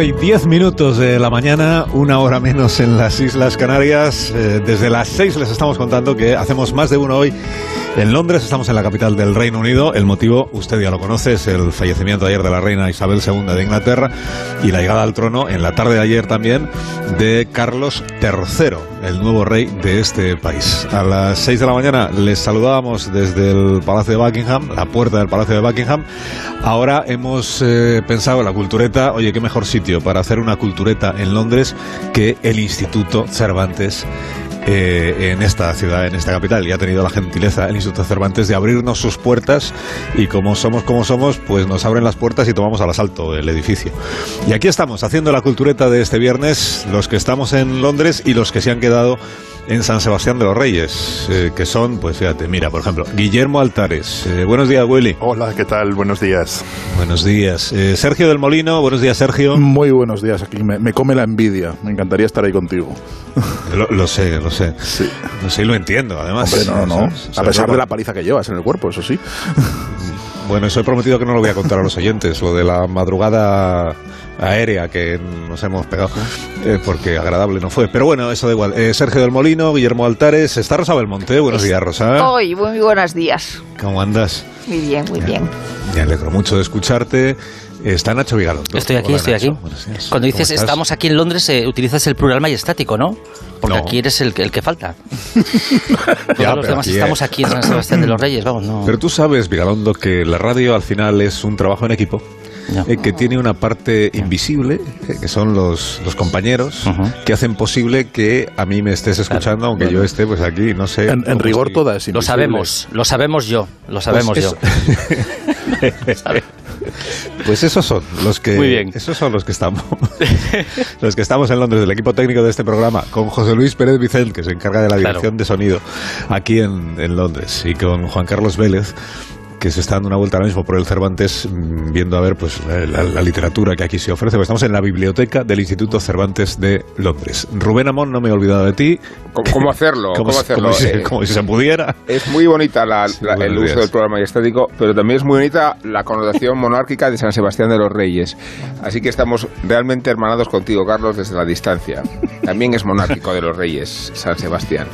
Estamos en las 11 y 10 minutos de la mañana, una hora menos en las Islas Canarias. Eh, desde las 6 les estamos contando que hacemos más de uno hoy en Londres. Estamos en la capital del Reino Unido. El motivo, usted ya lo conoce, es el fallecimiento ayer de la reina Isabel II de Inglaterra y la llegada al trono en la tarde de ayer también de Carlos III, el nuevo rey de este país. A las 6 de la mañana les saludábamos desde el Palacio de Buckingham, la puerta del Palacio de Buckingham. Ahora hemos eh, pensado en la cultureta, oye, qué mejor sitio para hacer una cultureta en Londres que el Instituto Cervantes eh, en esta ciudad, en esta capital. Y ha tenido la gentileza el Instituto Cervantes de abrirnos sus puertas y como somos como somos, pues nos abren las puertas y tomamos al asalto el edificio. Y aquí estamos, haciendo la cultureta de este viernes, los que estamos en Londres y los que se han quedado en San Sebastián de los Reyes, eh, que son, pues fíjate, mira, por ejemplo, Guillermo Altares. Eh, buenos días, Willy. Hola, ¿qué tal? Buenos días. Buenos días. Eh, Sergio del Molino, buenos días, Sergio. Muy buenos días. Aquí me, me come la envidia. Me encantaría estar ahí contigo. Lo, lo sé, lo sé. Sí. Lo sé y lo entiendo, además. Hombre, no, no. ¿Sabes? A pesar de la paliza que llevas en el cuerpo, eso sí. Bueno, eso he prometido que no lo voy a contar a los oyentes, lo de la madrugada aérea que nos hemos pegado, eh, porque agradable no fue. Pero bueno, eso da igual. Eh, Sergio del Molino, Guillermo Altares, está Rosa Belmonte. Buenos días, Rosa. Hoy, muy buenos días. ¿Cómo andas? Muy bien, muy bien. Me alegro mucho de escucharte. Está Nacho Vigalondo. Estoy aquí, Hola, estoy Nacho. aquí. Cuando dices estamos aquí en Londres, eh, utilizas el plural majestático, ¿no? Porque No. aquí eres el, que- el que falta. Todos Ya, los demás aquí, estamos aquí en San Sebastián de los Reyes, vamos, no. Pero tú sabes, Vigalondo, que la radio al final es un trabajo en equipo. No. eh, que tiene una parte invisible, eh, que son los, los compañeros, que hacen posible que a mí me estés escuchando, aunque yo esté pues aquí, no sé. En, en rigor estoy. toda es Lo sabemos, lo sabemos yo, lo sabemos Pues yo. Pues esos son los que Muy bien. esos son los que estamos los que estamos en Londres del equipo técnico de este programa con José Luis Pérez Vicente que se encarga de la Claro. dirección de sonido aquí en, en Londres y con Juan Carlos Vélez que se está dando una vuelta ahora mismo por el Cervantes mm, viendo a ver pues eh, la, la literatura que aquí se ofrece. Pues estamos en la biblioteca del Instituto Cervantes de Londres. Rubén Amón, no me he olvidado de ti. ¿Cómo, cómo hacerlo? ¿Cómo hacerlo? como si- Eh, como si se pudiera. es muy bonita la- Sí, la- el uso días. del programa estético, pero también es muy bonita la connotación monárquica de San Sebastián de los Reyes. Así que estamos realmente hermanados contigo, Carlos, desde la distancia. También es monárquico de los Reyes, San Sebastián.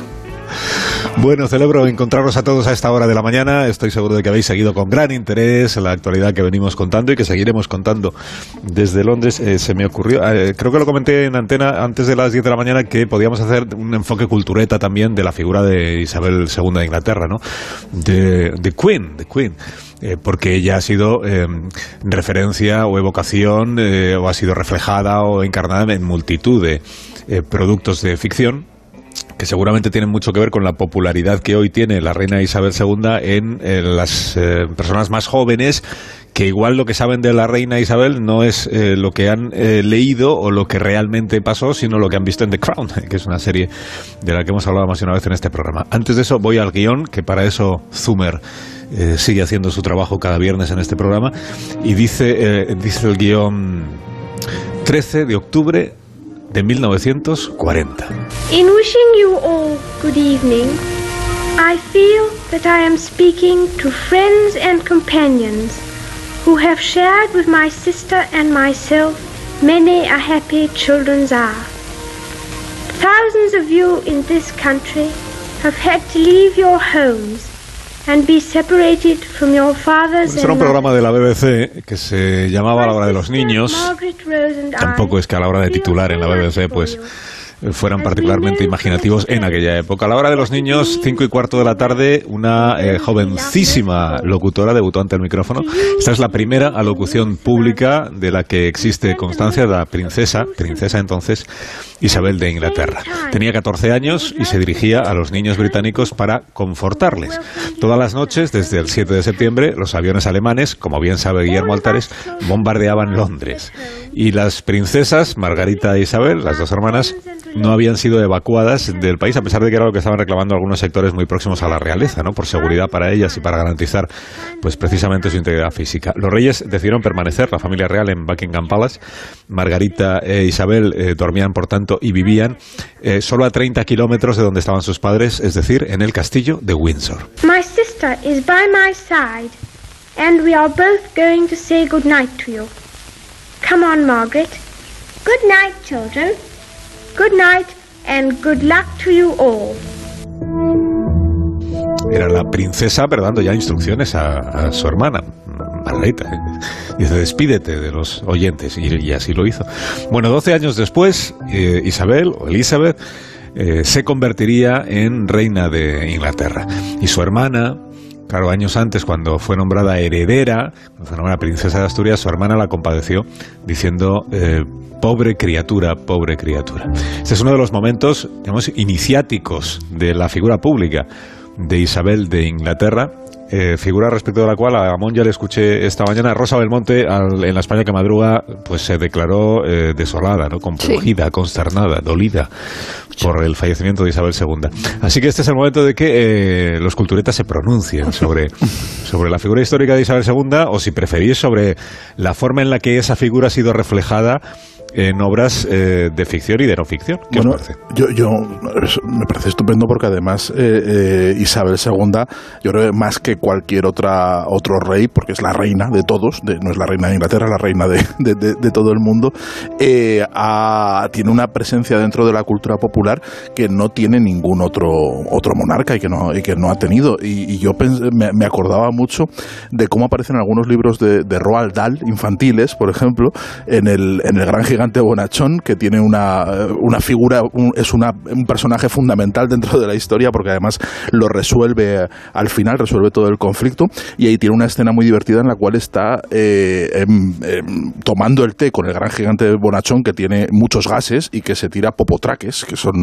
Bueno, celebro encontraros a todos a esta hora de la mañana. Estoy seguro de que habéis seguido con gran interés la actualidad que venimos contando y que seguiremos contando desde Londres. Eh, se me ocurrió, eh, creo que lo comenté en antena antes de las 10 de la mañana, que podíamos hacer un enfoque cultureta también de la figura de Isabel II de Inglaterra, ¿no? De, de Queen, de Queen. Eh, porque ella ha sido eh, referencia o evocación o ha sido reflejada o encarnada en multitud de productos de ficción que seguramente tienen mucho que ver con la popularidad que hoy tiene la reina Isabel II en, eh, las eh, personas más jóvenes que igual lo que saben de la reina Isabel no es eh, lo que han eh, leído o lo que realmente pasó, sino lo que han visto en The Crown, que es una serie de la que hemos hablado más de una vez en este programa. Antes de eso voy al guion, que para eso Zumer sigue haciendo su trabajo cada viernes en este programa, y dice, dice el guion 13 de octubre de 1940. In wishing you all good evening, I feel that I am speaking to friends and companions who have shared with my sister and myself many a happy children's hour. Thousands of you in this country have had to leave your homes and be separated from your fathers era un programa de la BBC que se llamaba la hora de los niños. And I Tampoco es que a la hora de titular en la BBC, pues fueran particularmente imaginativos en aquella época. A la hora de los niños, cinco y cuarto de la tarde, una eh, jovencísima locutora debutó ante el micrófono. Esta es la primera alocución pública de la que existe constancia, la princesa, princesa entonces, Isabel de Inglaterra. Tenía 14 años y se dirigía a los niños británicos para confortarles. Todas las noches, desde el 7 de septiembre, los aviones alemanes, como bien sabe Guillermo Altares, bombardeaban Londres. Y las princesas, Margarita e Isabel, las dos hermanas, no habían sido evacuadas del país, a pesar de que era lo que estaban reclamando algunos sectores muy próximos a la realeza, ¿no? por seguridad para ellas y para garantizar pues precisamente su integridad física. Los reyes decidieron permanecer, la familia real, en Buckingham Palace. Margarita e Isabel eh, dormían, por tanto, y vivían eh, solo a 30 kilómetros de donde estaban sus padres, es decir, en el castillo de Windsor. My sister is by my side, and we are both going to say good night to you. Come on, Margaret. Good night, children. Good night, and good luck to you all. Era la princesa, pero dando ya instrucciones a, su hermana. Margarita. ¿eh? Dice, despídete de los oyentes. Y, y así lo hizo. Bueno, 12 años después, eh, Isabel, o Elizabeth, eh, se convertiría en reina de Inglaterra. Y su hermana, Claro, años antes, cuando fue nombrada heredera, cuando fue nombrada princesa de Asturias, su hermana la compadeció diciendo, eh, pobre criatura, pobre criatura. Este es uno de los momentos, digamos, iniciáticos de la figura pública de Isabel de Inglaterra, eh, figura respecto de la cual a Amón ya le escuché esta mañana. Rosa Belmonte, al- en la España que madruga, pues se declaró eh, desolada, ¿no? compungida, consternada, dolida por el fallecimiento de Isabel II. Así que este es el momento de que eh, los culturetas se pronuncien sobre, sobre la figura histórica de Isabel II o, si preferís, sobre la forma en la que esa figura ha sido reflejada en obras eh, de ficción y de no ficción. ¿Qué Bueno, os parece? Yo, yo me parece estupendo porque además eh, eh, Isabel II, yo creo que más que cualquier otra otro rey, porque es la reina de todos, de- no es la reina de Inglaterra, es la reina de, de- de- todo el mundo, eh, ha- tiene una presencia dentro de la cultura popular que no tiene ningún otro otro monarca y que no y que no ha tenido. Y, yo me, me acordaba mucho de cómo aparecen algunos libros de, Roald Dahl infantiles, por ejemplo, en el, en el gran gigante bonachón, que tiene una, una figura, un- es una, un personaje fundamental dentro de la historia, porque además lo resuelve al final, resuelve todo el conflicto, y ahí tiene una escena muy divertida en la cual está eh, em, em, tomando el té con el gran gigante bonachón, que tiene muchos gases y que se tira popotraques, que son,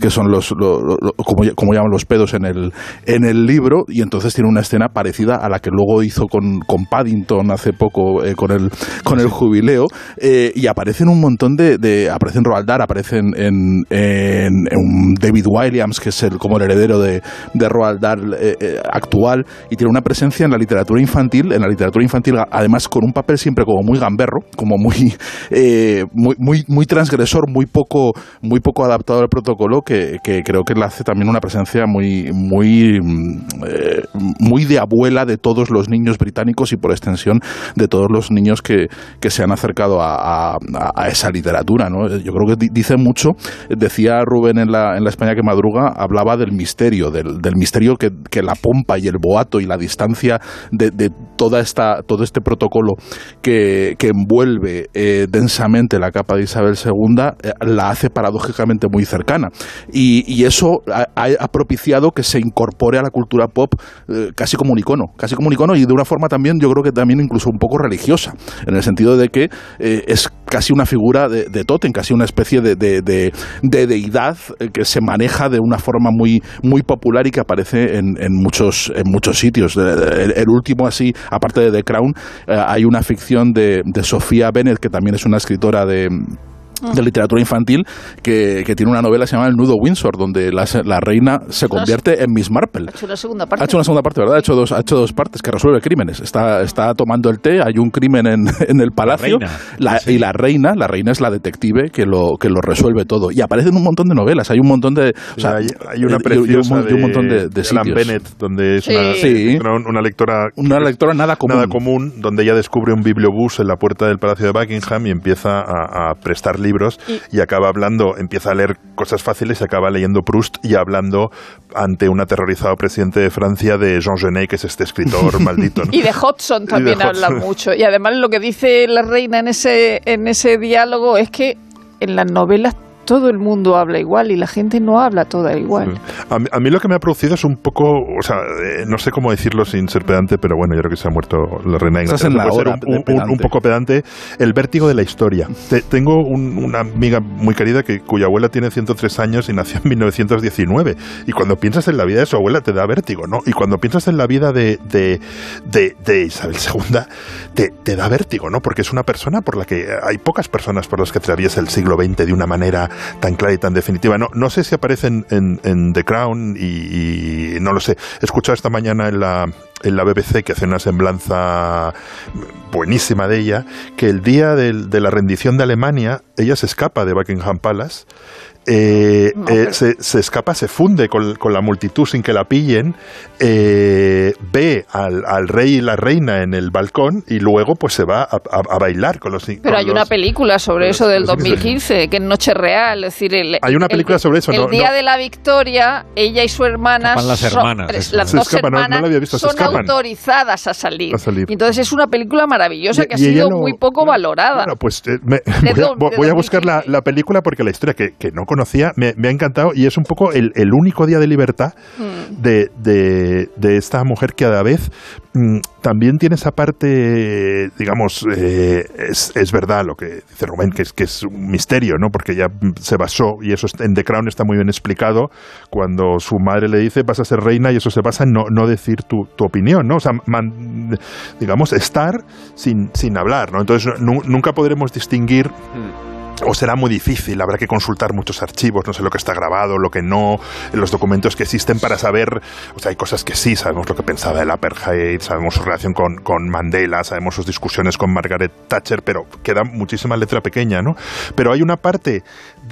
que son los, lo- lo- lo- como, como llaman los pedos en el, en el libro, y entonces tiene una escena parecida a la que luego hizo con, con Paddington hace poco, eh, con, el, con el jubileo, eh, y aparecen un montón de, aparecen Roald Dahl, aparecen en, en- David Williams, que es el, como el heredero de, de Roald Dahl eh, actual, y tiene una presencia en la literatura infantil, en la literatura infantil además con un papel siempre como muy gamberro, como muy, muy, muy, muy transgresor, muy poco, muy poco adaptado al protocolo, que, que creo que le hace también una presencia muy, muy, mm, eh, muy de abuela de todos los niños británicos y por extensión de todos los niños que, que se han acercado a, a- a esa literatura. ¿no? Yo creo que di- dice mucho, decía Rubén en la, en la España que madruga, hablaba del misterio, del, del misterio que, que la pompa y el boato y la distancia de, de toda esta, todo este protocolo que, que envuelve eh, densamente la capa de Isabel II eh, la hace paradójicamente muy cercana. Y, y eso ha, propiciado que se incorpore a la cultura pop eh, casi como un icono, casi como un icono y de una forma también, yo creo que también incluso un poco religiosa, en el sentido de que es casi una figura de, de casi una especie de, de- de- de deidad que se maneja de una forma muy, muy popular y que aparece en, en muchos, en muchos sitios. El último así, aparte de The Crown, eh, hay una ficción de, de Sofía Bennett, que también es una escritora de de literatura infantil que, que tiene una novela que se llama El Nudo Windsor, donde la, la reina se convierte en Miss Marple. Ha hecho una segunda parte. Ha hecho una segunda parte, ¿verdad? Ha hecho dos, ha hecho dos partes, que resuelve crímenes. Está, está tomando el té, hay un crimen en, en el palacio. reina. La- Y la reina, la reina es la detective que lo, que lo resuelve todo. Y aparecen un montón de novelas, hay un montón de... O sea, hay, hay una y- y un, preciosa y un montón de, de sitios. Bennett, donde es Sí. una, Sí. una, una lectora Una lectora nada común. nada común, donde ella descubre un bibliobús en la puerta del Palacio de Buckingham y empieza a, a prestar libros y, acaba hablando, empieza a leer cosas fáciles y acaba leyendo Proust y hablando ante un aterrorizado presidente de Francia de Jean Genet, que es este escritor maldito. ¿no? Y de Hodgson también de habla Hodgson. mucho. Y además lo que dice la reina en ese, en ese diálogo es que en las novelas todo el mundo habla igual y la gente no habla toda igual. A mí, a mí lo que me ha producido es un poco, o sea, eh, no sé cómo decirlo sin ser pedante, pero bueno, yo creo que se ha muerto la reina de Estás Inglaterra. en la ser hora un, un- un poco pedante. El vértigo de la historia. Te- tengo un- una amiga muy querida que, cuya abuela tiene 103 años y nació en 1919. Y cuando piensas en la vida de su abuela te da vértigo, ¿no? Y cuando piensas en la vida de, de, de- de Isabel II, te, te da vértigo, ¿no? Porque es una persona por la que hay pocas personas por las que atraviesa el siglo XX de una manera tan clara y tan definitiva. No, no sé si aparecen en, en The Crown y, no lo sé. He escuchado esta mañana en la, en la BBC que hace una semblanza buenísima de ella, que el día de la rendición de Alemania, ella se escapa de Buckingham Palace. Eh, eh, se, se escapa, se funde con, con la multitud sin que la pillen, eh, ve al, al rey y la reina en el balcón y luego pues se va a, a- a bailar con los Pero con hay una película sobre con eso del los- 2015, que en Noche Real, es decir, el, Hay una el- película sobre eso, El no- día no. de la victoria, ella y su hermana, Escapan las son- hermanas, eso. las Se dos escapan, no- no hermanas la había visto, se son autorizadas a salir. A salir. Y entonces es una película maravillosa Y- que ha sido lo- muy poco valorada. Bueno, pues eh, me- voy, a, do- voy- de voy a buscar la, 2015. la película porque la historia que, que no conocía me, me ha encantado y es un poco el, el único día de libertad Mm. de, de- de esta mujer que a la vez mm, también tiene esa parte, digamos, eh, es, es verdad lo que dice Rubén, que es, que es un misterio, ¿no? Porque ella mm, se basó, y eso en The Crown está muy bien explicado, cuando su madre le dice vas a ser reina y eso se basa en no, no decir tu, tu opinión, ¿no? O sea, man- digamos, estar sin, sin hablar, ¿no? Entonces nu- nunca podremos distinguir o será muy difícil, habrá que consultar muchos archivos, no sé lo que está grabado, lo que no, los documentos que existen para saber, o sea, hay cosas que sí, sabemos lo que pensaba el apartheid, sabemos su relación con, con Mandela, sabemos sus discusiones con Margaret Thatcher, pero queda muchísima letra pequeña, ¿no? Pero hay una parte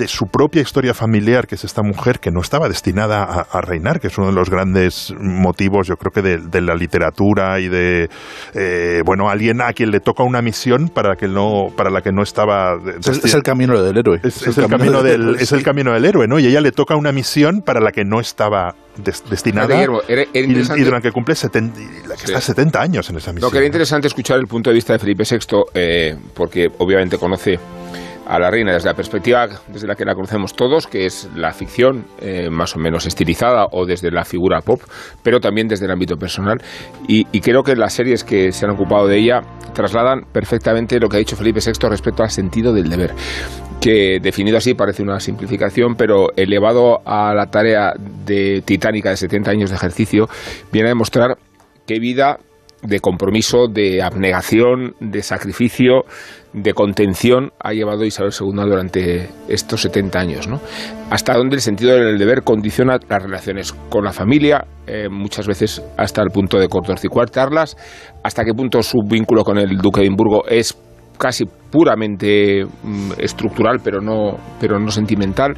de su propia historia familiar, que es esta mujer que no estaba destinada a, a reinar, que es uno de los grandes motivos, yo creo que de, de la literatura y de, eh, bueno, alguien a quien le toca una misión para, que no, para la que no estaba... Es, el- es el camino del héroe. Es, es el camino del, es el camino del héroe, ¿no? Y ella le toca una misión para la que no estaba des- destinada. Guillermo, era- era y, y durante que cumple 70, y la que Sí. está 70 años en esa misión. No, que era ¿no? interesante escuchar el punto de vista de Felipe VI, eh, porque obviamente conoce a la reina desde la perspectiva desde la que la conocemos todos, que es la ficción eh, más o menos estilizada o desde la figura pop, pero también desde el ámbito personal. Y, creo que las series que se han ocupado de ella trasladan perfectamente lo que ha dicho Felipe VI respecto al sentido del deber que definido así parece una simplificación, pero elevado a la tarea de titánica de 70 años de ejercicio, viene a demostrar qué vida de compromiso, de abnegación, de sacrificio, de contención ha llevado Isabel II durante estos 70 años, ¿no? Hasta donde el sentido del deber condiciona las relaciones con la familia, eh, muchas veces hasta el punto de cortocircuitarlas, hasta qué punto su vínculo con el duque de Edimburgo es casi puramente mm, estructural, pero no, pero no sentimental,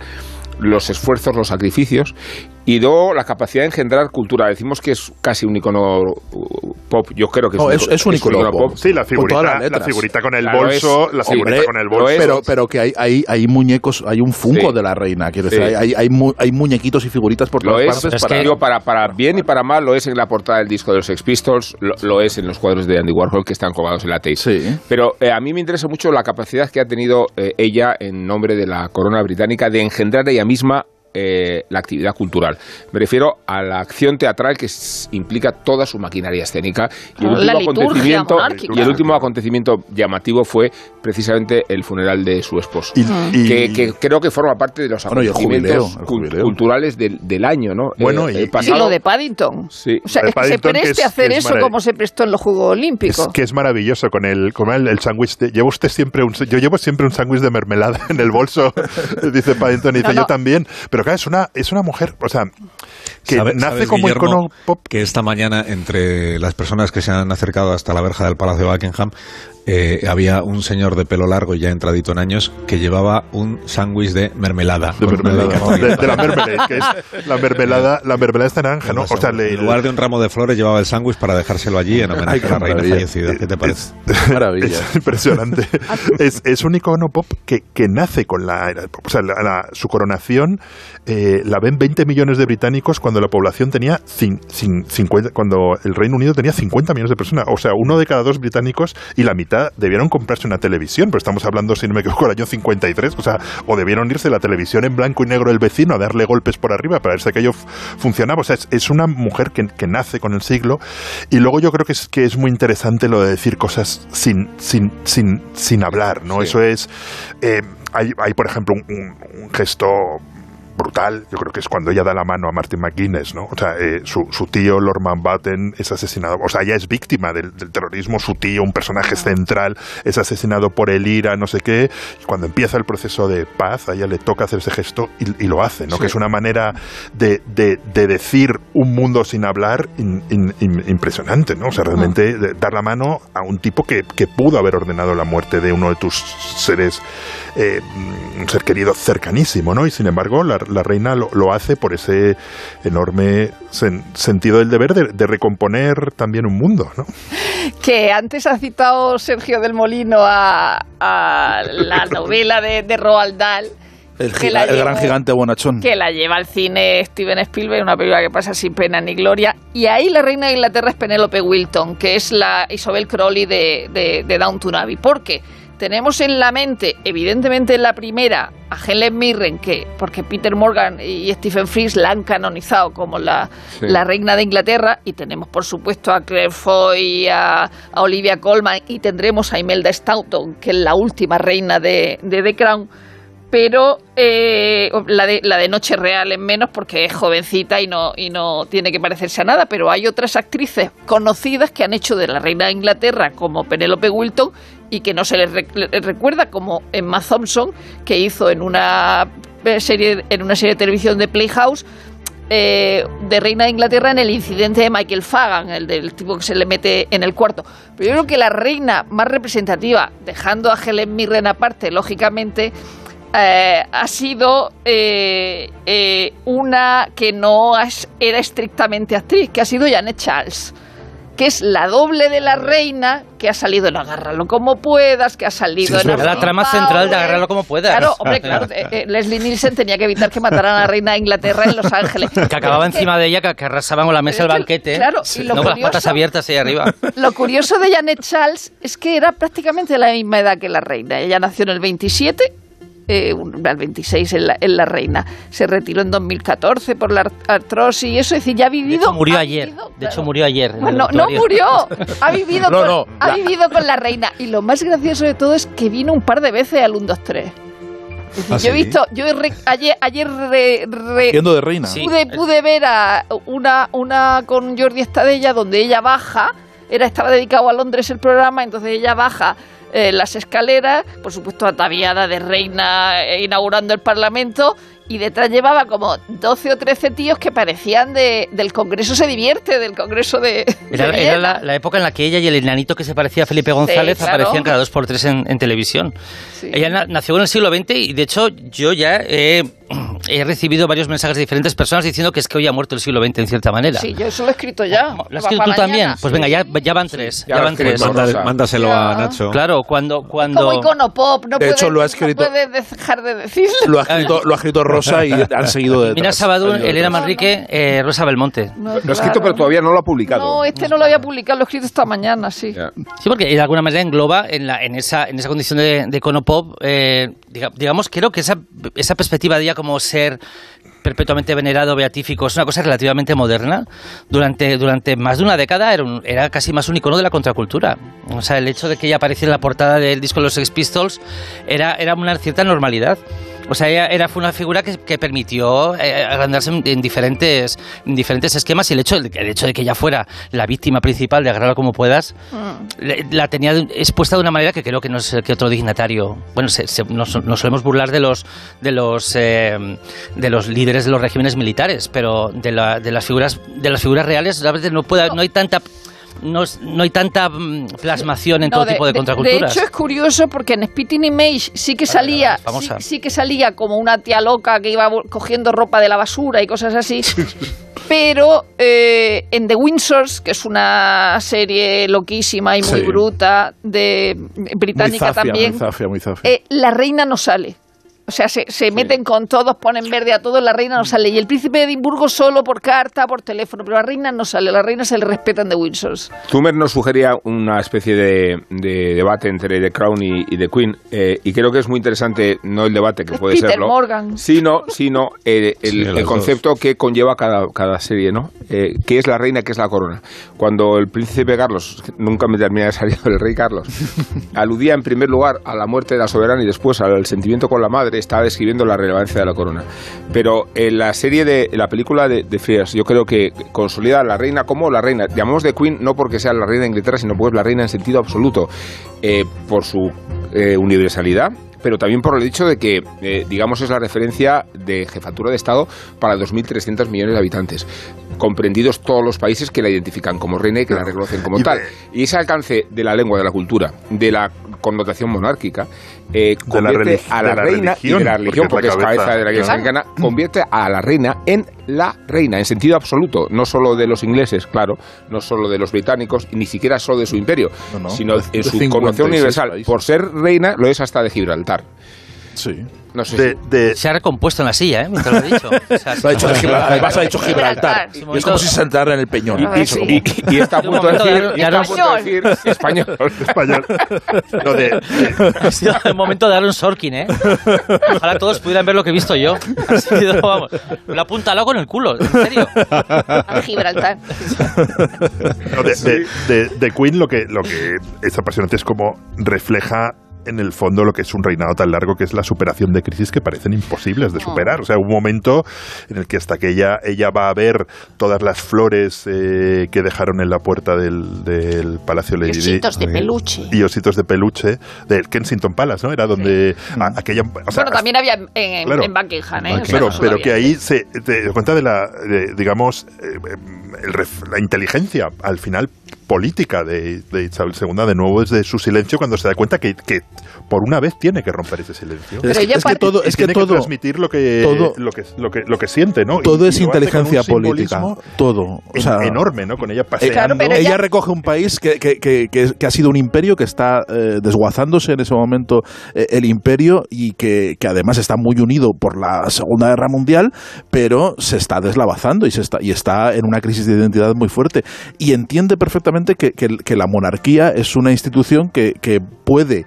los esfuerzos, los sacrificios, y luego la capacidad de engendrar cultura. Decimos que es casi un icono uh, pop, yo creo que es, No, un, es- icono- es un icono pop. Sí, la Con figurita, las la figurita con el Claro, bolso, es- la figurita hombre, con el bolso. es. Pero, pero que hay, hay, hay muñecos, hay un funko Sí. de la reina, quiero Sí. decir, hay, hay, mu- hay muñequitos y figuritas por Lo todas es, partes. es para- que- digo, para, para bien y para mal, lo es en la portada del disco de los Sex Pistols, lo, lo es en los cuadros de Andy Warhol que están colgados en la Tate. Sí. Pero eh, a mí me interesa mucho la capacidad que ha tenido eh, ella, en nombre de la corona británica, de engendrar ella misma eh, la actividad cultural. Me refiero a la acción teatral que implica toda su maquinaria escénica. Y el, último acontecimiento, y el último acontecimiento llamativo fue precisamente el funeral de su esposo. Y- y- que, que creo que forma parte de los Bueno, acontecimientos jubileo. culturales del, del año, ¿no? Bueno, Eh, y- el y pasado- lo de Paddington. Sí. O sea, es que se que preste es- a hacer es eso como se prestó en los Juegos Es Olímpicos. que es maravilloso con el, con el, el sándwich. de- Lleva usted siempre un, yo llevo siempre un sándwich de mermelada en el bolso, dice Paddington, y dice No, no. yo también. Pero claro, es una, es una mujer, o sea, que ¿Sabe- nace sabes, como Guillermo, icono pop. Que esta mañana, entre las personas que se han acercado hasta la verja del Palacio de Buckingham, eh, había un señor de pelo largo, ya entradito en años, que llevaba un sándwich de mermelada. De, mermelada, de, de la mermelade, que es la mermelada, la mermelada esta naranja, ¿no? O sea, le- en lugar de un ramo de flores llevaba el sándwich para dejárselo allí en homenaje Ay, a la reina maravilla. fallecida. ¿Qué te parece? Maravilla. Es impresionante. es, es un icono pop que, que nace con la era pop. O sea, la- la- su coronación eh, la ven 20 millones de británicos cuando la población tenía cin- cin- 50, cuando el Reino Unido tenía 50 millones de personas. O sea, uno de cada dos británicos y la mitad debieron comprarse una televisión, pero estamos hablando, si no me equivoco, del año 53, o sea, o debieron irse la televisión en blanco y negro del vecino a darle golpes por arriba para ver si aquello funcionaba. O sea, es, es una mujer que, que nace con el siglo y luego yo creo que es, que es muy interesante lo de decir cosas sin, sin, sin, sin hablar, ¿no? Eso es... eh, hay, hay, por ejemplo, un- un- un gesto brutal, yo creo que es cuando ella da la mano a Martin McGuinness, ¿no? O sea, eh, su, su tío, Lord Mountbatten, es asesinado, o sea, ella es víctima del, del terrorismo, su tío, un personaje central, es asesinado por el IRA, no sé qué, y cuando empieza el proceso de paz, a ella le toca hacer ese gesto y, y lo hace, ¿no? Sí. Que es una manera de, de- de decir un mundo sin hablar in- in- in- impresionante, ¿no? O sea, realmente de- dar la mano a un tipo que, que pudo haber ordenado la muerte de uno de tus seres, eh, un ser querido cercanísimo, ¿no? Y sin embargo, la, la reina lo, lo hace por ese enorme sen- sentido del deber de, de recomponer también un mundo, ¿no? Que antes ha citado Sergio del Molino a, a la novela de, de Roald Dahl. El, que giga- gran gigante bonachón. que la lleva al cine Steven Spielberg, una película que pasa sin pena ni gloria. Y ahí la reina de Inglaterra es Penélope Wilton, que es la Isabel Crowley de, de, de Downton Abbey. Porque tenemos en la mente, evidentemente en la primera, a Helen Mirren, que, porque Peter Morgan y Stephen Frears la han canonizado como la, Sí. la reina de Inglaterra. Y tenemos, por supuesto, a Claire Foy, a, a Olivia Colman y tendremos a Imelda Staunton, que es la última reina de, de The Crown pero eh, la, de, la de Noche Real es menos porque es jovencita y no, y no tiene que parecerse a nada, pero hay otras actrices conocidas que han hecho de la reina de Inglaterra como Penélope Wilton y que no se les rec- le- recuerda como Emma Thompson que hizo en una eh, serie en una serie de televisión de Playhouse eh, de Reina de Inglaterra en el incidente de Michael Fagan, el del tipo que se le mete en el cuarto. Pero yo creo que la reina más representativa, dejando a Helen Mirren aparte, lógicamente, eh, ha sido eh, eh, una que no era estrictamente actriz, que ha sido Janet Charles, que es la doble de la reina, que ha salido en Agárralo como puedas, que ha salido Sí, en. La trama central de. Agárralo como puedas. Claro, hombre, claro. eh, Leslie Nielsen tenía que evitar que mataran a la reina de Inglaterra en Los Ángeles. Que acababa Es que encima de ella, que, que arrasaban con la mesa el banquete. claro, y lo no con las curioso- patas abiertas ahí arriba. Lo curioso de Janet Charles es que era prácticamente de la misma edad que la reina. Ella nació en el 27, eh, un- al 26 en la, en la reina. Se retiró en 2014 por la ar- artrosis y eso. Es decir, ya ha De vivido. hecho, murió ayer. vivido, De hecho, murió ayer. Bueno, no murió. Ha vivido, No, con, no, ha la- vivido con la reina. Y lo más gracioso de todo es que vino un par de veces al 1, 2, 3. Es decir, ¿Ah, yo he visto, yo he re- ayer, ayer re- re- Siendo de reina. Sí. pude, pude ver a una, una con Jordi Estadella donde ella baja, era, estaba dedicado a Londres el programa, entonces ella baja eh, las escaleras, por supuesto ataviada de reina eh, inaugurando el Parlamento, y detrás llevaba como 12 o 13 tíos que parecían de, del Congreso se divierte, del Congreso de... Era, de era Viena. la, la época en la que ella y el enanito que se parecía a Felipe González claro. aparecían cada dos por tres en, en televisión. Sí. Ella na- nació en el siglo XX y de hecho yo ya he, he recibido varios mensajes de diferentes personas diciendo que es que hoy ha muerto el siglo XX en cierta manera. Sí, yo eso lo he escrito ya. ¿Lo has escrito tú también? Pues venga, ya, ya van tres. ya van tres. Manda- mándaselo a. Nacho. Claro, cuando... cuando... Como icono pop, no De hecho, puedes- lo ha escrito- No puedes dejar de decirlo. Lo ha, escrito, lo ha escrito Rosa y han seguido de Mira Sabadún, Elena Manrique, eh, Rosa Belmonte. No, Lo ha escrito, pero todavía no lo ha publicado. No, este no lo había publicado, lo he escrito esta mañana, sí. Sí, porque de alguna manera engloba en, la, en, esa, en esa condición de, de icono pop, eh, diga- digamos, creo que esa, esa perspectiva de ella como ser perpetuamente venerado, beatífico, es una cosa relativamente moderna. Durante, durante más de una década era, un- era casi más un icono de la contracultura. O sea, el hecho de que ella apareciera en la portada del disco de los Sex Pistols era, era una cierta normalidad. O sea, ella era, fue una figura que, que permitió eh, agrandarse en, en diferentes, en diferentes esquemas y el hecho, de, el hecho de que ella fuera la víctima principal de agarrarlo como puedas, le- la tenía expuesta de una manera que creo que no es que otro dignatario. Bueno, se- se- nos, nos solemos burlar de los de los eh, de los líderes de los regímenes militares, pero de, la- de las figuras de las figuras reales realmente no puede, no hay tanta no, es- no hay tanta mm, plasmación en No, todo tipo de, De contraculturas. hecho, es curioso porque en Spitting Image sí que salía, sí, que salía como una tía loca que iba cogiendo ropa de la basura y cosas así. Pero eh, en The Windsors, que es una serie loquísima y muy Sí. bruta, de Muy británica zafia, también, muy zafia, muy zafia. eh, la reina no sale. O sea, se, se meten con todos, ponen verde a todos, la reina no sale. Y el príncipe de Edimburgo solo por carta, por teléfono, pero la reina no sale, la reina se le respetan de Windsor. Zumer nos sugería una especie de, de debate entre The Crown y, y The Queen, eh, y creo que es muy interesante, no el debate que puede Peter serlo, Morgan. sino, sino eh, el, Sí, el concepto que conlleva cada, cada serie, ¿no? Eh, ¿Qué es la reina, qué es la corona? Cuando el príncipe Carlos, nunca me termina de salir el rey Carlos, aludía en primer lugar a la muerte de la soberana y después al sentimiento con la madre, estaba describiendo la relevancia de la corona. Pero en la serie de la película de, de Fierce, yo creo que consolida a la reina como la reina. Llamamos de Queen no porque sea la reina de Inglaterra, sino porque es la reina en sentido absoluto, eh, por su eh, universalidad pero también por el hecho de que, eh, digamos, es la referencia de jefatura de Estado para 2.300 millones de habitantes, comprendidos todos los países que la identifican como reina y que la reconocen como Y tal. de- Y ese alcance de la lengua, de la cultura, de la connotación monárquica, eh, De la convierte a la, de la reina y de la religión, religión, porque porque es la cabeza. cabeza de la iglesia Claro. convierte a la reina en la reina, en sentido absoluto, no solo de los ingleses, claro, no solo de los británicos, y ni siquiera solo de su imperio, No, no, sino en su 56 connotación universal. países. Por ser reina, lo es hasta de Gibraltar. Sí. No sé De, si- de- Se ha recompuesto en la silla, ¿eh? Mientras lo he dicho. O sea, Lo ha dicho Gibraltar, además ha dicho Gibraltar. Es momento- como si se entrara en el peñón. y, y- y- y está a Un punto de decir, ya- y ya está a no- punto de decir español. español. No, de- de- Ha sido el momento de un Sorkin, ¿eh? Ojalá todos pudieran ver lo que he visto yo. Ha sido, vamos, me lo ha apuntado con el culo, en serio. A Gibraltar. No, de, de- de- de Queen lo que, lo que es apasionante es como refleja en el fondo lo que es un reinado tan largo que es la superación de crisis que parecen imposibles de superar. O sea, un momento en el que hasta que ella, ella va a ver todas las flores eh, que dejaron en la puerta del, del Palacio Lady ositos de peluche. Y ositos de peluche del Kensington Palace, ¿no? Era donde a- aquella... o sea, bueno, también había en, en, Claro. en Buckingham, ¿eh? Sea, Claro, pero que ahí se te das cuenta de la, de, digamos, eh, el ref- la inteligencia al final política de, de Isabel II de nuevo desde su silencio cuando se da cuenta que, que por una vez tiene que romper ese silencio. Pero Es que, es que todo, es que tiene todo, transmitir lo que, todo- lo que lo que lo que siente, ¿no? Todo y es inteligencia política. Todo. O en- enorme, ¿no? Con ella Eh, paseando. Claro, ella, ella- recoge un país que, que- que- que- que ha sido un imperio que está eh, desguazándose en ese momento eh, el imperio y que, que además está muy unido por la Segunda Guerra Mundial, pero se está deslavazando y, se está, y está en una crisis de identidad muy fuerte. Y entiende perfectamente que, la monarquía es una institución que, puede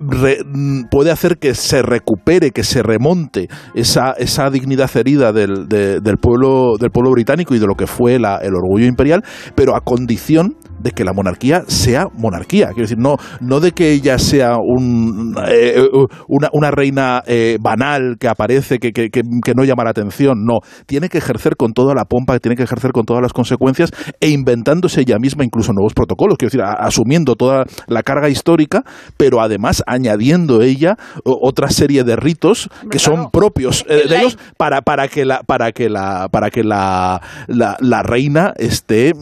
mm, puede hacer que se recupere, que se remonte esa, esa dignidad herida del, de- del, pueblo, del pueblo británico y de lo que fue el orgullo imperial, pero a condición de que la monarquía sea monarquía. Quiero decir, no, no de que ella sea un, eh, eh, una, una reina eh, banal que aparece, que, que- que- que no llama la atención. No, tiene que ejercer con toda la pompa, tiene que ejercer con todas las consecuencias e inventándose ella misma incluso nuevos protocolos. Quiero decir, a- asumiendo toda la carga histórica, pero además añadiendo ella otra serie de ritos que son propios eh, de ellos para, para que la para que la para que la, la, la reina esté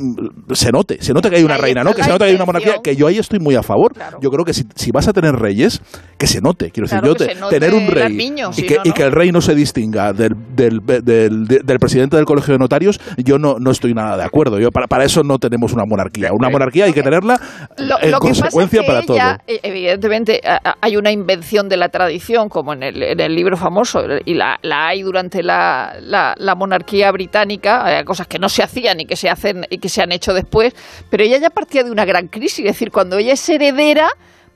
se note se note que hay una reina no que se note que hay una monarquía que yo ahí estoy muy a favor. Claro. yo creo que si, si vas a tener reyes que se note quiero Claro, decir yo te- se note tener un rey y, si que, no, y que el rey no se distinga del, del, del, del presidente del colegio de notarios yo no, no estoy nada de acuerdo. Yo para, para eso no tenemos una monarquía. Una monarquía hay que tenerla Lo, en lo que pasa es consecuencia que para ella, todo. eh, evidentemente, hay una invención de la tradición, como en el, en el libro famoso, y la, la hay durante la, la- la monarquía británica, eh, cosas que no se hacían y que se hacen y que se han hecho después, pero ella ya partía de una gran crisis, es decir, cuando ella es heredera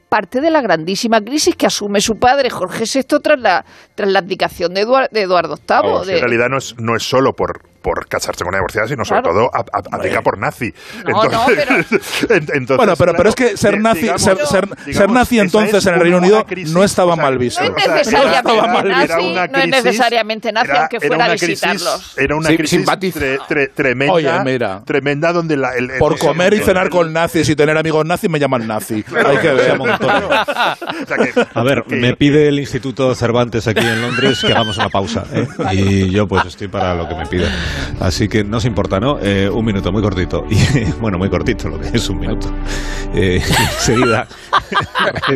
parte de la grandísima crisis que asume su padre Jorge VI tras la tras la abdicación de, Eduar- de Eduardo VIII. De- en realidad no es, no es solo por, por casarse con una divorciada, sino sobre Claro. todo a- a- aplica por nazi. No, no, en- entonces, bueno, pero, claro, pero es que ser eh, nazi, digamos- ser, ser- digamos, ser nazi entonces es en el Reino Unido no estaba o sea, mal visto. No es o sea, necesariamente estaba mal visto. nazi, Era una no es crisis- necesariamente nazi, era- aunque era fuera a visitarlos. Era una Sí, crisis simpatiza. tre- tre- tremenda, Oye, mira. tremenda donde la, el- el- Por el- comer y cenar el- con nazis y tener amigos nazis me llaman nazi. Hay que ver. O sea, que- A ver, que- me pide el Instituto Cervantes aquí en Londres que hagamos una pausa. ¿eh? Y yo pues estoy para lo que me pide. Así que no se importa, ¿no? Eh, un minuto, muy cortito. Y, bueno, muy cortito, lo que es un minuto. Eh, enseguida.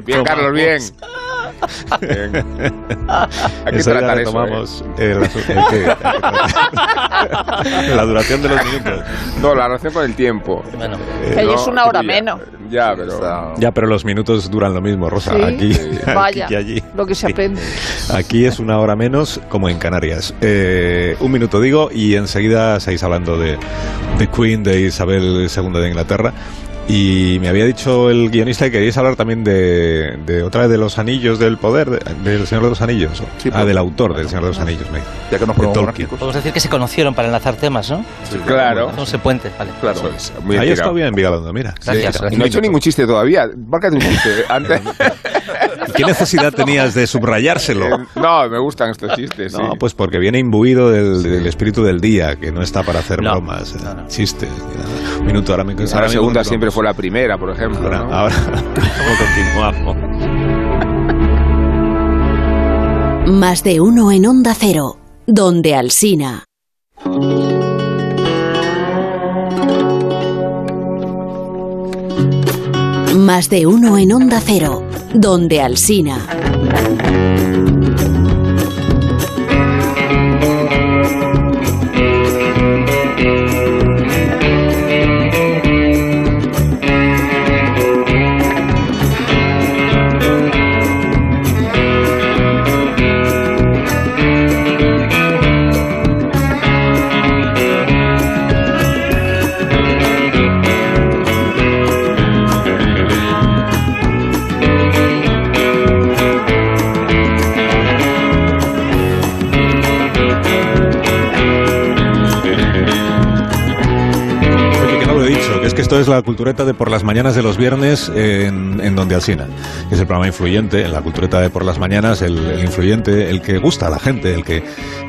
Bien, Carlos, bien. Hay que Eso tratar eso, eh, la, su- hay que- tratar- la duración de los minutos. No, la relación con el tiempo. Bueno, Que ahí no, es una hora ya, menos. Ya, pero... Ya, pero los minutos duran lo mismo, Rosa. Sí. Aquí, aquí Vaya, que allí. lo que se aprende. Aquí es una hora menos, como en Canarias. Eh, un minuto digo, y enseguida seguís hablando de, de Queen, de Isabel II de Inglaterra. Y me había dicho el guionista que queríais hablar también de, de otra de los anillos del poder, de- del Señor de los Anillos. Sí, ah, del autor del Señor de los Anillos. me- Ya que nos de podemos decir que se conocieron para enlazar temas, ¿no? Claro. No se puente, vale. Claro. Eso es, muy Ahí bien está bien Vigalondo, mira. Gracias. Y no he hecho ningún chiste todavía. Márcate un chiste. Antes... ¿Qué necesidad tenías de subrayárselo? Eh, no, me gustan estos chistes. No, sí. pues porque viene imbuido del, del espíritu del día, que no está para hacer No, bromas, no, no. chistes. Un minuto, ahora me la segunda siempre fue la primera, por ejemplo. Ahora, ¿no? ahora ¿cómo continuamos? Más de uno en Onda Cero, donde Alsina. Más de uno en Onda Cero, donde Alsina. Esto es la cultureta de por las mañanas de los viernes en, en Donde Alsina, que es el programa influyente, en la cultureta de por las mañanas, el, el influyente, el que gusta a la gente, el que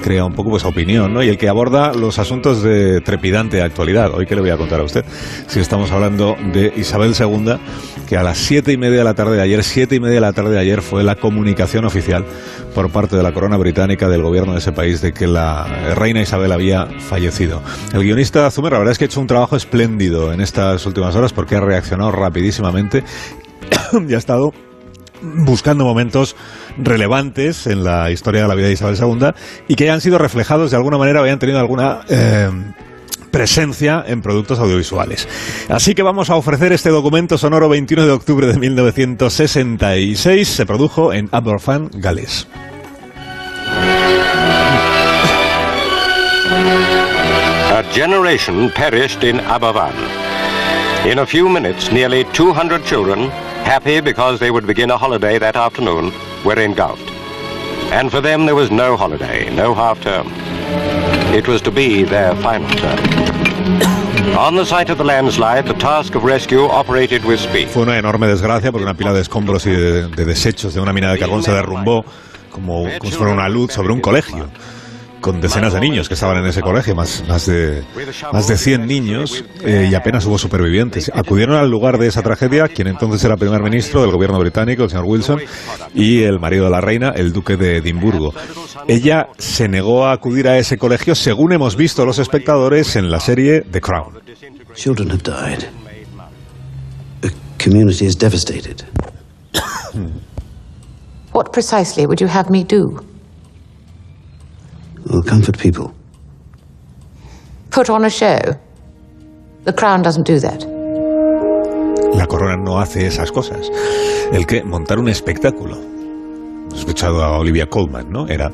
crea un poco pues opinión, ¿no? Y el que aborda los asuntos de trepidante actualidad. Hoy que le voy a contar a usted, si estamos hablando de Isabel II, que a las siete y media de la tarde de ayer, siete y media de la tarde de ayer fue la comunicación oficial por parte de la corona británica del gobierno de ese país de que la reina Isabel había fallecido. El guionista Zumer, la verdad es que ha hecho un trabajo espléndido en estas últimas horas porque ha reaccionado rapidísimamente y ha estado buscando momentos relevantes en la historia de la vida de Isabel II y que hayan sido reflejados de alguna manera o hayan tenido alguna eh, presencia en productos audiovisuales. Así que vamos a ofrecer este documento sonoro 21 de octubre de 1966. Se produjo en Aberfan, Gales. A generation perished in Abavan. In a few minutes, nearly 200 children, happy because they would begin a holiday that afternoon, were engulfed. And for them, there was no holiday, no half term. It was to be their final term. On the site of the landslide, the task of rescue operated with speed. Fue una enorme desgracia porque una pila de escombros y de, de desechos de una mina de carbón se derrumbó como, como si fuera una luz sobre un colegio con decenas de niños que estaban en ese colegio, más, más, de, más de 100 niños, eh, y apenas hubo supervivientes. Acudieron al lugar de esa tragedia quien entonces era primer ministro del gobierno británico, el señor Wilson, y el marido de la reina, el duque de Edimburgo. Ella se negó a acudir a ese colegio, según hemos visto los espectadores en la serie The Crown. Children have died. The community is devastated. What precisely would you have me do? We'll comfort people. Put on a show? The Crown doesn't do that. La corona no hace esas cosas. El que montar un espectáculo. He escuchado a Olivia Colman, ¿no? Era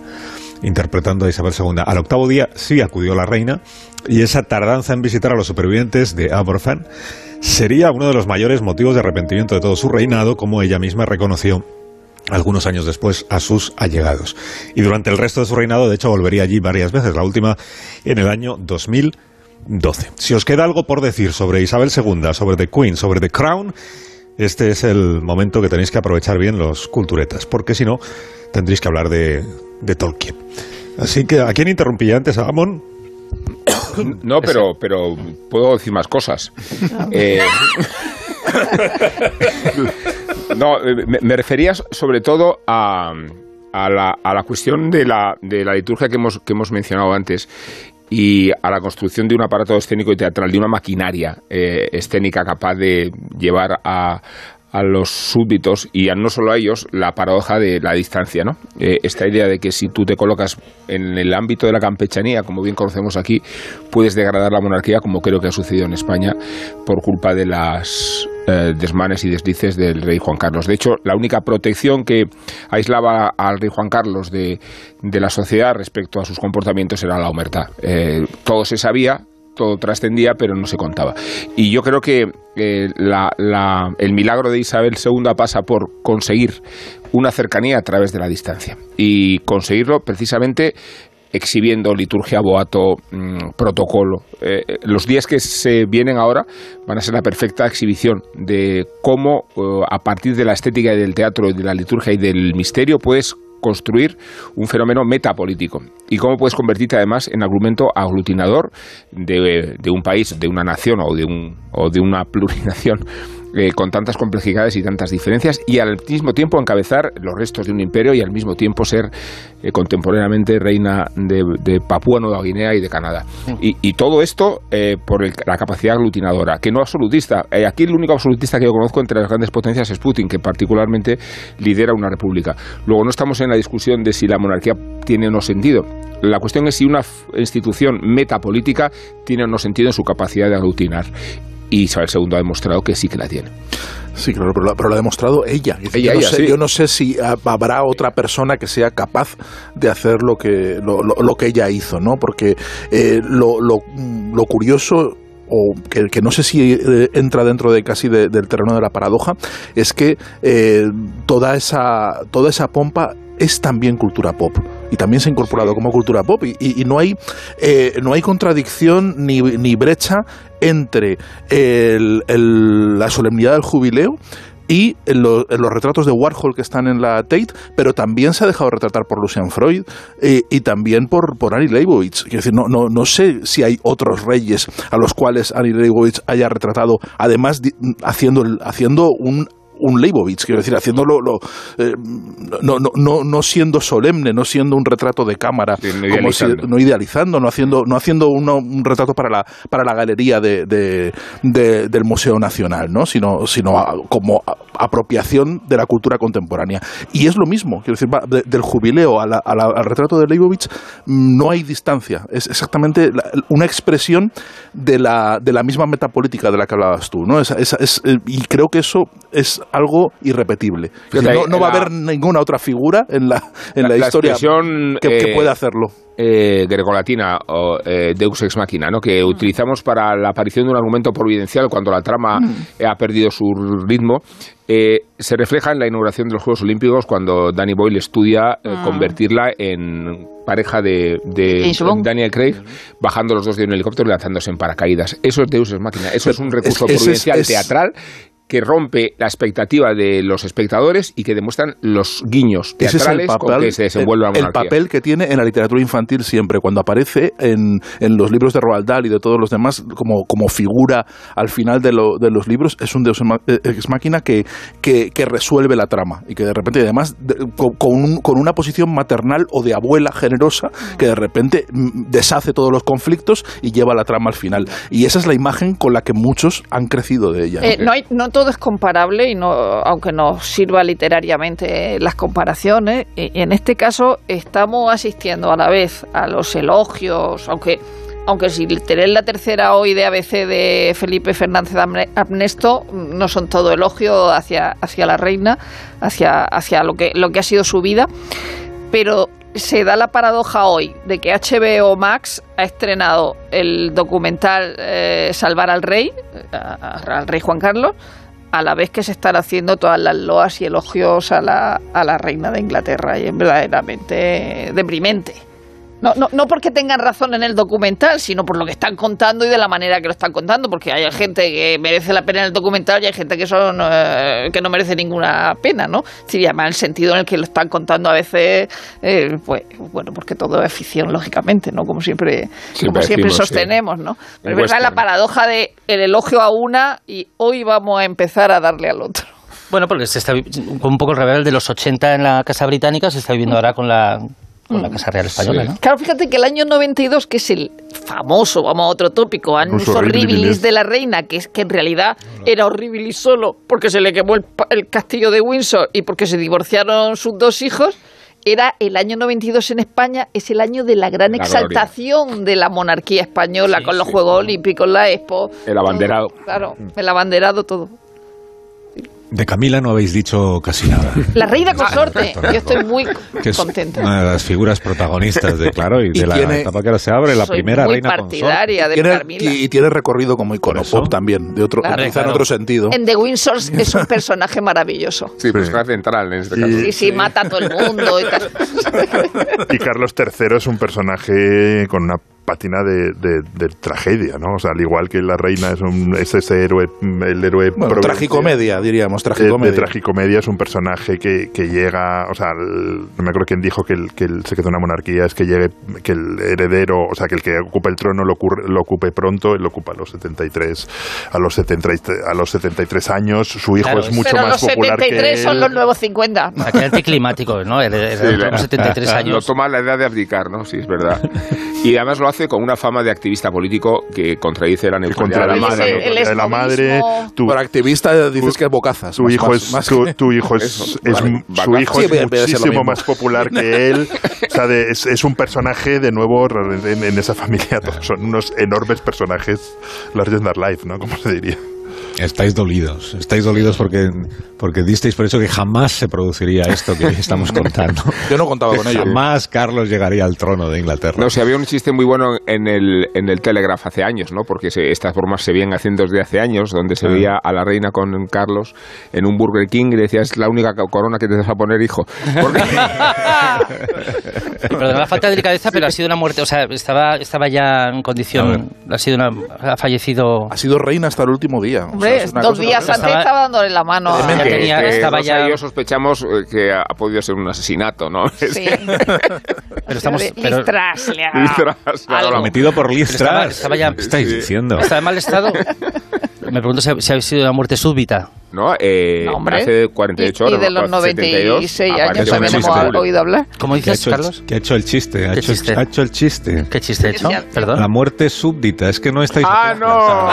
interpretando a Isabel II. Al octavo día sí acudió la reina y esa tardanza en visitar a los supervivientes de Aberfan sería uno de los mayores motivos de arrepentimiento de todo su reinado, como ella misma reconoció algunos años después a sus allegados. Y durante el resto de su reinado, de hecho, volvería allí varias veces, la última en el año 2012. Si os queda algo por decir sobre Isabel II, sobre The Queen, sobre The Crown, este es el momento que tenéis que aprovechar bien los culturetas, porque si no, tendréis que hablar de, de Tolkien. Así que, ¿a quién interrumpí antes? ¿A Amon? No, pero, pero puedo decir más cosas. Eh, no, eh, me, me refería sobre todo a, a, la, a la cuestión de la, de la liturgia que hemos, que hemos mencionado antes y a la construcción de un aparato escénico y teatral, de una maquinaria eh, escénica capaz de llevar a, los súbditos y a no solo a ellos la paradoja de la distancia, ¿no? Eh, esta idea de que si tú te colocas en el ámbito de la campechanía, como bien conocemos aquí, puedes degradar la monarquía, como creo que ha sucedido en España por culpa de las eh, desmanes y deslices del rey Juan Carlos. De hecho, la única protección que aislaba al rey Juan Carlos de, de la sociedad respecto a sus comportamientos era la humertad. Eh, todo se sabía, todo trascendía, pero no se contaba. Y yo creo que eh, la- el milagro de Isabel II pasa por conseguir una cercanía a través de la distancia. Y conseguirlo precisamente exhibiendo liturgia, boato, mm, protocolo. Eh, eh, los días que se vienen ahora van a ser la perfecta exhibición de cómo, eh, a partir de la estética y del teatro, y de la liturgia y del misterio, puedes construir un fenómeno metapolítico y cómo puedes convertirte además en argumento aglutinador de, de un país, de una nación o de, un, o de una plurinación eh, con tantas complejidades y tantas diferencias y al mismo tiempo encabezar los restos de un imperio y al mismo tiempo ser eh, contemporáneamente reina de, de Papúa Nueva Guinea y de Canadá. Y, y todo esto eh, por el- la capacidad aglutinadora, que no absolutista. Eh, aquí el único absolutista que yo conozco entre las grandes potencias es Putin, que particularmente lidera una república. Luego no estamos en la discusión de si la monarquía tiene o no sentido. La cuestión es si una institución metapolítica tiene o no sentido en su capacidad de aglutinar. Y Isabel II ha demostrado que sí que la tiene. Sí, claro, pero lo, pero lo ha demostrado ella. Decir, Ella, yo, no ella, sé, sí. yo no sé si habrá otra persona que sea capaz de hacer lo que, lo, lo- lo que ella hizo, ¿no? Porque eh, lo, lo- lo curioso o que, que no sé si eh, entra dentro de casi de- del terreno de la paradoja, es que eh, toda, esa, toda esa pompa es también cultura pop y también se ha incorporado como cultura pop y, y- y no hay eh, no hay contradicción ni, ni brecha entre el- el- la solemnidad del jubileo y en, lo- en los retratos de Warhol que están en la Tate, pero también se ha dejado retratar por Lucian Freud eh, y también por, por Annie Leibovitz. Quiero decir, no, no, no sé si hay otros reyes a los cuales Annie Leibovitz haya retratado, además haciendo, haciendo un un Leibovitz, quiero decir, haciéndolo lo, eh, no, no, no, no siendo solemne, no siendo un retrato de cámara, Sí, no como si- idealizando. no idealizando, no haciendo, no haciendo uno- un retrato para la, para la galería de, de- de- del Museo Nacional, ¿no? sino, sino a- como a- apropiación de la cultura contemporánea. Y es lo mismo, quiero decir, va de- del jubileo a la- a la- al retrato de Leibovitz no hay distancia, es exactamente la- una expresión de la, de la misma metapolítica de la que hablabas tú, ¿no? Es, eh, y creo que eso es algo irrepetible. Decir, no, no va a haber ninguna otra figura en la, en la, historia que, que eh, pueda hacerlo. eh, grecolatina o eh, Deus ex machina, ¿no? que utilizamos para la aparición de un argumento providencial cuando la trama eh, ha perdido su ritmo, eh, se refleja en la inauguración de los Juegos Olímpicos cuando Danny Boyle estudia eh, Ah. convertirla en pareja de, de. Daniel Craig, bajando los dos de un helicóptero y lanzándose en paracaídas. Eso es Deus ex machina, eso es un recurso es- ese es- providencial es- teatral que rompe la expectativa de los espectadores y que demuestran los guiños Ese es el teatrales con papel, que se desenvuelve la el, papel que tiene en la literatura infantil siempre, cuando aparece en, en los libros de Roald Dahl y de todos los demás como, como figura al final de, lo- de los libros, es un deus ex máquina que, que, que resuelve la trama y que de repente, además, de- con, con un- con una posición maternal o de abuela generosa, que de repente deshace todos los conflictos y lleva la trama al final. Y esa es la imagen con la que muchos han crecido de ella. ¿no? Eh, no, hay- no todo es comparable y no, aunque nos sirva literariamente las comparaciones, eh, en este caso estamos asistiendo a la vez a los elogios, aunque aunque si tener la tercera hoy de ABC de Felipe Fernández Amne- Amnesto no son todo elogio hacia, hacia la reina, hacia, hacia lo que lo que ha sido su vida, pero se da la paradoja hoy de que HBO Max ha estrenado el documental eh, Salvar al Rey, eh, al Rey Juan Carlos, a la vez que se están haciendo todas las loas y elogios a la, a la reina de Inglaterra y es verdaderamente deprimente. No, no, no porque tengan razón en el documental, sino por lo que están contando y de la manera que lo están contando, porque hay gente que merece la pena en el documental y hay gente que son eh, que no merece ninguna pena, ¿no? Sí, además el sentido en el que lo están contando a veces, eh, pues bueno, porque todo es ficción, lógicamente, ¿no? Como siempre, Siempre como siempre decimos, sí. sostenemos, ¿no? Pero es verdad la paradoja de el elogio a una y hoy vamos a empezar a darle al otro. Bueno, porque se está un poco el revés de los 80 en la Casa Británica, se está viviendo ahora con la con la Casa Real Española, ¿no? Claro, fíjate que el año 92, que es el famoso, vamos a otro tópico, Annus Horribilis de la reina, que es que en realidad era horribilis solo porque se le quemó el, pa- el castillo de Windsor y porque se divorciaron sus dos hijos, era el año 92 en España, es el año de la gran La exaltación de la monarquía española con los Juegos Olímpicos, la Expo. El abanderado. todo, claro, el abanderado, todo. De Camila no habéis dicho casi nada. La reina consorte, correcto. yo estoy muy Que es contenta. una de las figuras protagonistas de Claro y Y de la tiene- etapa que ahora se abre, la Soy primera muy reina partidaria de Tiene- y, y tiene recorrido como icono pop también, de otro, Claro. quizá en Claro. otro sentido. En The Windsor es un personaje maravilloso. Sí, personaje central en este caso. Sí, sí, mata a todo el mundo y tal. Y Carlos III es un personaje con una pátina de, de- de tragedia, ¿no? O sea, al igual que la reina es, un, es ese héroe, el héroe Bueno, tragicomedia, diríamos, de, de tragicomedia. tragicomedia es un personaje que, que llega, o sea, el- no me acuerdo quién dijo que el, que el secreto de una monarquía es que llegue, que el heredero, o sea, que el que ocupe el trono lo, ocurre- lo ocupe pronto, él lo ocupa a los 73, a los 73, a los 73 años, su hijo Claro, es mucho Pero más los popular que 73 él. son los nuevos 50. O sea, que era anticlimático, ¿no? Era, era- Sí, la- 73 Lo años. toma a la edad de abdicar, ¿no? Sí, es verdad. Y además lo hace con una fama de activista político que contradice la neutralidad de la madre. el- el de la madre, tu, Por activista dices tu- que es bocazas. tu más- hijo más- es más tu, hijo es, Eso, es- vale, su hijo Sí, es muchísimo más popular que él. O sea de- es, es un personaje de nuevo en, en esa familia. Todos son unos enormes personajes larger than life no como se diría. Estáis dolidos, estáis dolidos porque, porque disteis por eso que jamás se produciría esto que estamos contando. Yo no contaba con ello. Jamás Carlos llegaría al trono de Inglaterra. No, si había un chiste muy bueno en el, en el Telegraph hace años, ¿no? Porque se- estas bromas se vienen haciendo desde hace años, donde se Ah. veía a la reina con Carlos en un Burger King y le decía, es la única co- corona que te vas a poner, hijo. Porque- Perdón la falta de delicadeza, pero ha sido una muerte. O sea, estaba, estaba ya en condición. Ha sido una, ha fallecido. Ha sido reina hasta el último día. O sea, Hombre, es una dos cosa días antes Estaba- estaba dándole la mano a... Que- tenía- que estaba Rosa ya- y yo sospechamos eh, que ha podido ser un asesinato, ¿no? Sí. Pero estamos. Pero, Liz Truss le ha- Liz Truss, algo. claro. Metido por Liz Pero estaba- estaba ya- ¿Qué estáis Sí. diciendo? ¿Está en mal estado? Me pregunto si ha, si ha sido una muerte súbita. ¿No? Eh, No, hombre. hace 48 y, horas. y de los 72, 96 años también hemos chiste. oído hablar. ¿Cómo ¿Qué ha, dices, Carlos? qué ha hecho el chiste? Ha, ¿Qué hecho, el- chiste? ha hecho el chiste. ¿Qué chiste he hecho? Perdón. La muerte súbdita. Es que no estáis... ¡Ah, no!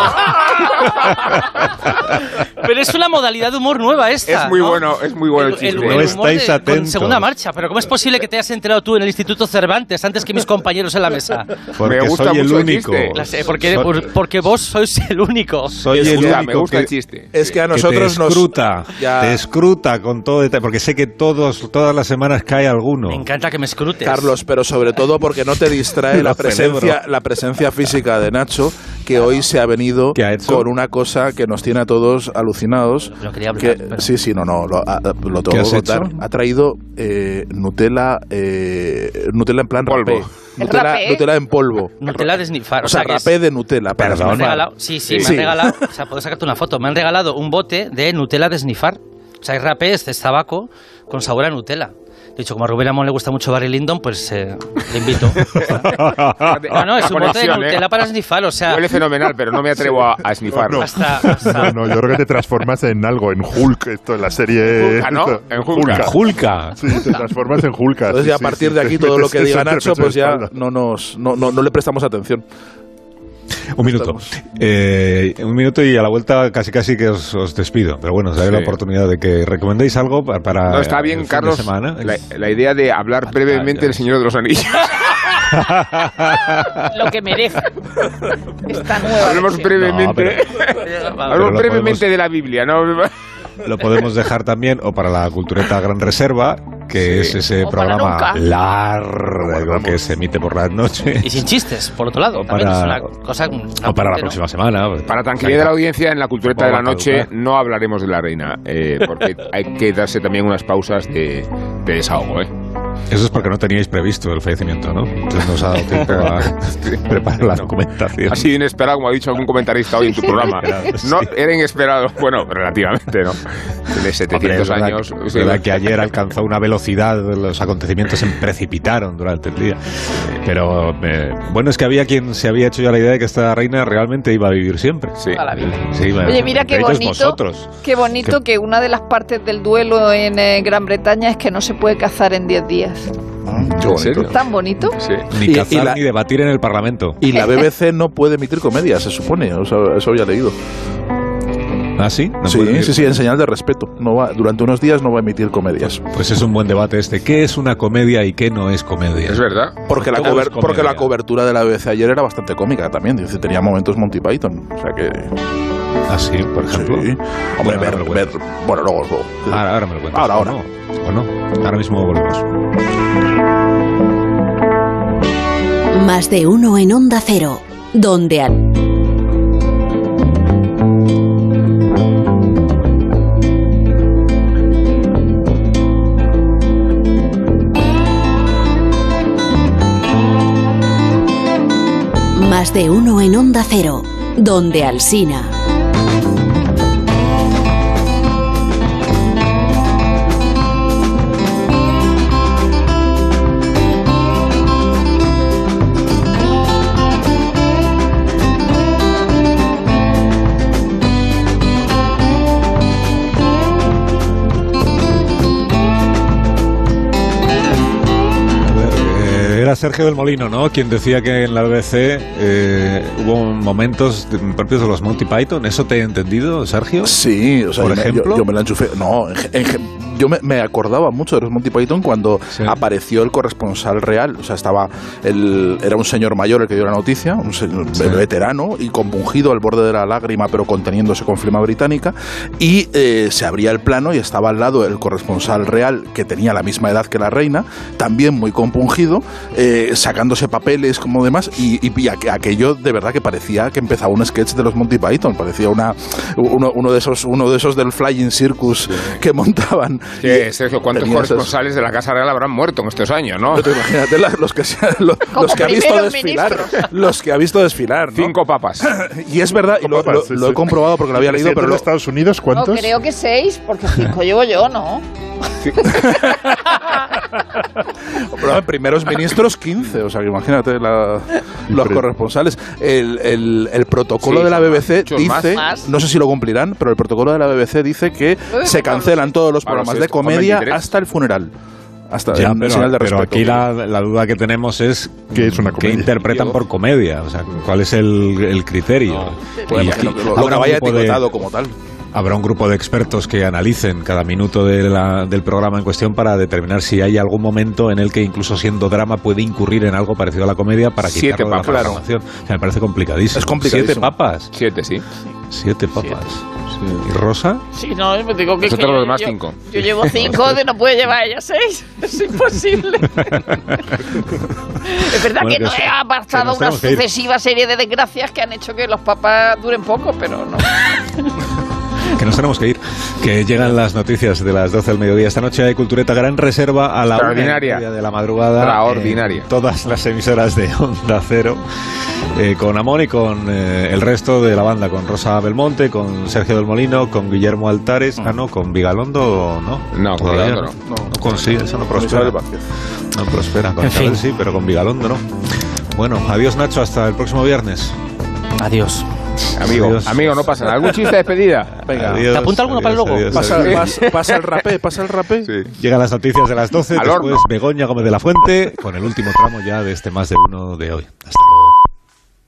Pero es una modalidad de humor nueva esta. Es muy ¿no? bueno, es muy bueno el, El- chiste. el- No estáis de- Con atentos. segunda marcha. Pero ¿cómo es posible que te hayas enterado tú en el Instituto Cervantes antes que mis compañeros en la mesa? Porque Me gusta soy el mucho el único. sé, porque, por- porque vos sois el único. Soy el único me gusta que, el chiste. Es que a que te nosotros nos. escruta, Ya. te escruta con todo detalle, porque sé que todos, todas las semanas cae alguno. Me encanta que me escrutes. Carlos, pero sobre todo porque no te distrae la presencia, la presencia física de Nacho, que hoy se ha venido ¿Qué ha hecho? con una cosa que nos tiene a todos alucinados. Lo quería que- hablar, pero- Sí, sí, no, no, lo, a- lo ¿Qué tengo que contar. hecho? Ha traído eh, Nutella, eh, Nutella en plan Polvo. rapé. ¿El Nutella, rapé? Nutella en polvo. Nutella de snifar. O sea, que es- rapé de Nutella. Perdón. Me han snifar. regalado, sí, sí, Sí. me han regalado, o sea, puedo sacarte una foto, me han regalado un bote de Nutella de snifar. O sea, hay rapé, este es tabaco con sabor a Nutella. De hecho, como a Rubén Amón le gusta mucho Barry Lyndon, pues eh, le invito. No, no, es un bote de ¿eh? Nutella para snifar, o sea, Huele fenomenal, pero no me atrevo a, a snifar. hasta, hasta- no no yo creo que te transformas en algo en Hulk esto en la serie Hulka, ¿no? En Hulka. Julka. sí te transformas en Hulk Entonces ya a partir de aquí todo lo que diga Nacho, pues ya no nos no, no, no le prestamos atención. Un minuto. Eh, un minuto y a la vuelta casi casi que os, os despido. Pero bueno, os daré la Sí. oportunidad de que recomendéis algo pa- para. No, está el bien, fin de Carlos, semana. la, la idea de hablar brevemente del Señor de los Anillos. Lo que merece. Esta nueva. Hablemos versión. brevemente. No, pero- Hablemos pero brevemente podemos- de la Biblia, ¿no? Lo podemos dejar también o para la cultureta Gran Reserva, que Sí. es ese O programa largo que se emite por las noches. y sin chistes, por otro lado. Para- es una cosa. O para la ¿no? próxima semana. Para tranquilidad de la audiencia, en la cultureta de la noche caducar. no hablaremos de la reina, eh, porque hay que darse también unas pausas de, de desahogo, ¿eh? Eso es porque no teníais previsto el fallecimiento, ¿no? Entonces nos ha dado tiempo a preparar la documentación. Ha sido inesperado, como ha dicho algún comentarista hoy en tu programa. No, era inesperado, bueno, relativamente, ¿no? Tiene Hombre, 700 es verdad, años. Es sí, verdad que ayer alcanzó una velocidad, los acontecimientos se precipitaron durante el día. Pero eh, bueno, es que había quien se había hecho ya la idea de que esta reina realmente iba a vivir siempre. Sí. Toda la vida. Sí, iba- Oye, mira qué bonito, vosotros. qué bonito que una de las partes del duelo en eh, Gran Bretaña es que no se puede cazar en 10 días. Qué bonito. ¿Tan bonito? Sí. Ni Y- y cazar la- ni debatir en el Parlamento. Y la BBC no puede emitir comedia, se supone. Eso, eso había leído. ¿Ah, sí? No sí, sí, sí, en señal de respeto. No va, durante unos días no va a emitir comedias. Pues es un buen debate este. ¿Qué es una comedia y qué no es comedia? Es verdad. Porque la, cober- porque la cobertura de la BBC ayer era bastante cómica también. Dice, tenía momentos Monty Python. O sea que. ¿Ah, sí? Por ejemplo. Sí. Hombre, Bueno, ver. Bueno, luego, luego. Ahora, ahora me lo cuentas. Ahora, ¿O ahora. no? ¿O no? Ahora mismo volvemos. Más de uno en Onda Cero, donde al... Más de uno en Onda Cero, donde Alsina. Sergio del Molino, ¿no? Quien decía que en la BBC eh, hubo momentos de- propios de los Monty Python. ¿Eso te he entendido, Sergio? Sí, o sea, Por yo me- yo- ejemplo. yo, me la enchufé. No, en en yo me, me acordaba mucho de los Monty Python cuando apareció el corresponsal real. O sea, estaba el, era un señor mayor el que dio la noticia, un señor veterano y compungido al borde de la lágrima, pero conteniéndose con flema británica. Y eh, se abría el plano y estaba al lado el corresponsal real que tenía la misma edad que la reina, también muy compungido, eh, sacándose papeles como demás. Y, y- y aqu- aquello de verdad que parecía que empezaba un sketch de los Monty Python, parecía una uno, uno de esos uno de esos del Flying Circus que montaban. Que, Sergio, ¿cuántos corresponsales de la Casa Real habrán muerto en estos años, no? Imagínate la- los que, se- lo- Como los que ha visto desfilar, los que ha visto desfilar, ¿no? Cinco papas. Y es verdad, y lo, papas, lo- sí, lo sí. he comprobado porque lo había leído, ¿Presidente pero lo- Estados Unidos No, cuántos? creo que seis, porque cinco llevo yo, ¿no? Pero primeros ministros 15, o sea, que imagínate la- los corresponsales. El, el- el protocolo Sí, de la BBC dice, Más. no sé si lo cumplirán, pero el protocolo de la BBC dice que se cancelan todos los programas de comedia 23. hasta el funeral. Hasta Ya, en pero, de pero respeto. aquí la, la duda que tenemos es ¿Qué es una ¿qué comedia? interpretan por comedia? O sea, ¿cuál es el, el criterio? Pues Y aquí que lo, lo habrá que vaya de- etiquetado como tal. Habrá un grupo de expertos que analicen cada minuto de la- del programa en cuestión para determinar si hay algún momento en el que incluso siendo drama puede incurrir en algo parecido a la comedia para Siete quitarlo de la papas. Claro. programación. O sea, me parece complicadísimo. Es complicadísimo. ¿Siete papas? Siete, sí. Siete papas. ¿Y Rosa? Sí, no, yo digo que, Nosotros que los yo- demás yo- cinco. Yo llevo cinco, de no puede llevar ella seis. Es imposible. es verdad Bueno, que que no se- ha nos una sucesiva serie de desgracias que han hecho que los papás duren poco, pero no. Que nos tenemos que ir. Que llegan las noticias de las 12 del mediodía. Esta noche hay Cultureta Gran Reserva a la media de la madrugada. Extraordinaria. todas las emisoras de Onda Cero. eh, con Amón y con eh, el resto de la banda. Con Rosa Belmonte, con Sergio del Molino, con Guillermo Altares. Ah, no, con Vigalondo no. No, con Vigalondo no. No consigue, eso no prospera. No prospera. Con En fin. sí, pero con Vigalondo no. Bueno, adiós Nacho, hasta el próximo viernes. Adiós. Amigo, Adiós. amigo, no pasa nada. ¿Algún chiste de despedida? Venga, Adiós, ¿Te apunta alguno para luego? adiós, pasa, adiós. pasa- pasa el rapé, pasa el rapé. Llegan las noticias de las 12, Al después horno. Begoña Gómez de la Fuente, con el último tramo ya de este más de uno de hoy. Hasta luego.